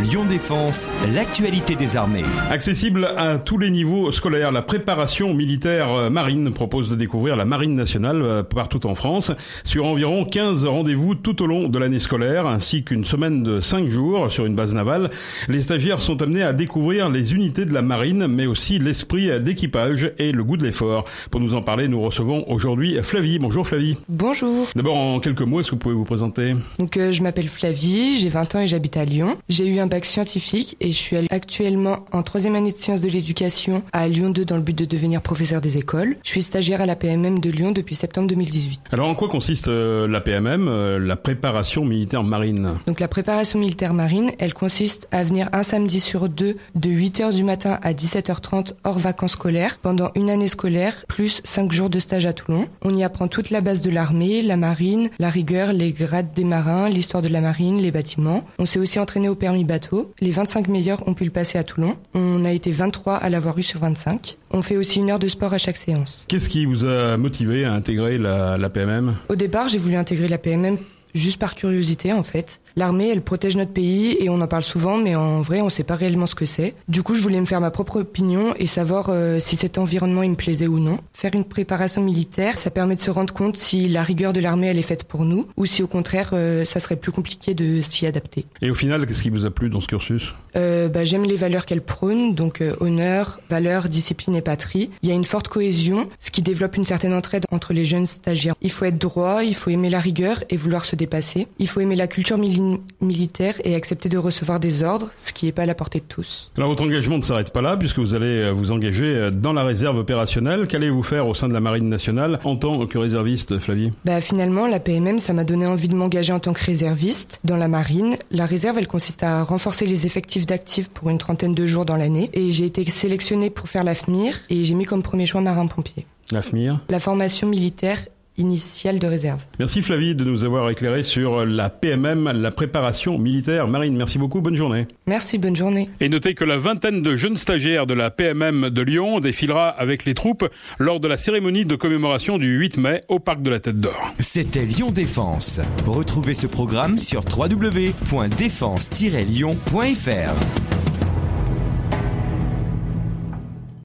Lyon Défense, l'actualité des armées. Accessible à tous les niveaux scolaires, la préparation militaire marine propose de découvrir la marine nationale euh, partout en France sur environ 15 rendez-vous tout au long de l'année scolaire ainsi qu'une semaine de 5 jours sur une base navale. Les stagiaires sont amenés à découvrir les unités de la marine mais aussi l'esprit d'équipage et le goût de l'effort. Pour nous en parler, nous recevons aujourd'hui Flavie. Bonjour Flavie. Bonjour. D'abord en quelques mots, est-ce que vous pouvez vous présenter? Donc euh, je m'appelle Flavie, j'ai 20 ans et j'habite à Lyon. J'ai eu un bac scientifique et je suis actuellement en troisième année de sciences de l'éducation à Lyon 2 dans le but de devenir professeur des écoles. Je suis stagiaire à la PMM de Lyon depuis septembre 2018. Alors en quoi consiste euh, la PMM, euh, la préparation militaire marine? Donc la préparation militaire marine, elle consiste à venir un samedi sur deux de 8h du matin à 17h30 hors vacances scolaires pendant une année scolaire plus 5 jours de stage à Toulon. On y apprend toute la base de l'armée, la marine, la rigueur, les grades des marins, l'histoire de la marine, les bâtiments. On s'est aussi entraîné au permis bateau. Les 25 meilleurs ont pu le passer à Toulon. On a été 23 à l'avoir eu sur 25. On fait aussi une heure de sport à chaque séance. Qu'est-ce qui vous a motivé à intégrer la, la PMM Au départ, j'ai voulu intégrer la PMM juste par curiosité en fait. L'armée, elle protège notre pays et on en parle souvent, mais en vrai, on sait pas réellement ce que c'est. Du coup, je voulais me faire ma propre opinion et savoir euh, si cet environnement il me plaisait ou non. Faire une préparation militaire, ça permet de se rendre compte si la rigueur de l'armée elle est faite pour nous ou si au contraire, euh, ça serait plus compliqué de s'y adapter. Et au final, qu'est-ce qui vous a plu dans ce cursus? Euh, bah, J'aime les valeurs qu'elle prône, donc euh, honneur, valeur, discipline et patrie. Il y a une forte cohésion, ce qui développe une certaine entraide entre les jeunes stagiaires. Il faut être droit, il faut aimer la rigueur et vouloir se dépasser. Il faut aimer la culture militaire militaire et accepter de recevoir des ordres, ce qui n'est pas à la portée de tous. Alors votre engagement ne s'arrête pas là, puisque vous allez euh, vous engager euh, dans la réserve opérationnelle. Qu'allez-vous faire au sein de la Marine nationale en tant que réserviste, Flavie? Bah finalement, la PMM, ça m'a donné envie de m'engager en tant que réserviste dans la Marine. La réserve, elle consiste à renforcer les effectifs d'actifs pour une trentaine de jours dans l'année. Et j'ai été sélectionnée pour faire l'AFMIR et j'ai mis comme premier choix marin-pompier. L'AFMIR? La formation militaire initiale de réserve. Merci Flavie de nous avoir éclairé sur la PMM, la préparation militaire marine. Merci beaucoup, bonne journée. Merci, bonne journée. Et notez que la vingtaine de jeunes stagiaires de la PMM de Lyon défilera avec les troupes lors de la cérémonie de commémoration du 8 mai au Parc de la Tête d'Or. C'était Lyon Défense. Retrouvez ce programme sur www.défense-lyon.fr.